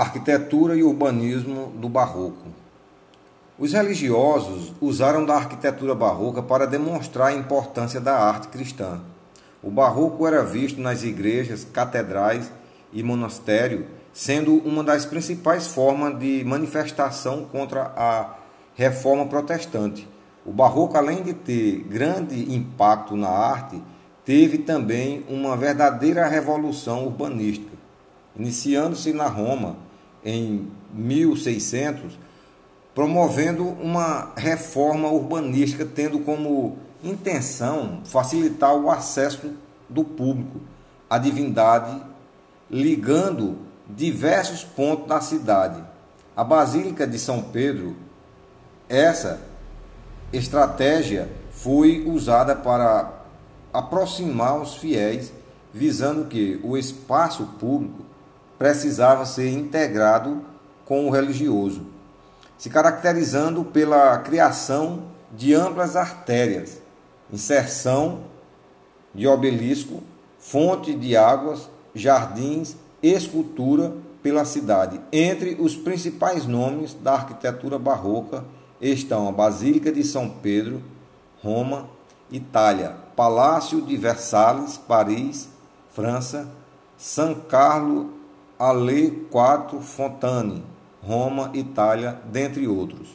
Arquitetura e urbanismo do Barroco. Os religiosos usaram da arquitetura barroca para demonstrar a importância da arte cristã. O barroco era visto nas igrejas, catedrais e monastério, sendo uma das principais formas de manifestação contra a reforma protestante. O barroco, além de ter grande impacto na arte, teve também uma verdadeira revolução urbanística. Iniciando-se na Roma em 1600, promovendo uma reforma urbanística tendo como intenção facilitar o acesso do público à divindade, ligando diversos pontos da cidade. A Basílica de São Pedro, essa estratégia foi usada para aproximar os fiéis, visando que o espaço público precisava ser integrado com o religioso, se caracterizando pela criação de amplas artérias, inserção de obelisco, fonte de águas, jardins, escultura pela cidade. Entre os principais nomes da arquitetura barroca estão a Basílica de São Pedro, Roma, Itália, Palácio de Versalhes, Paris, França, São Carlo Alle Quattro Fontane, Roma, Itália, dentre outros.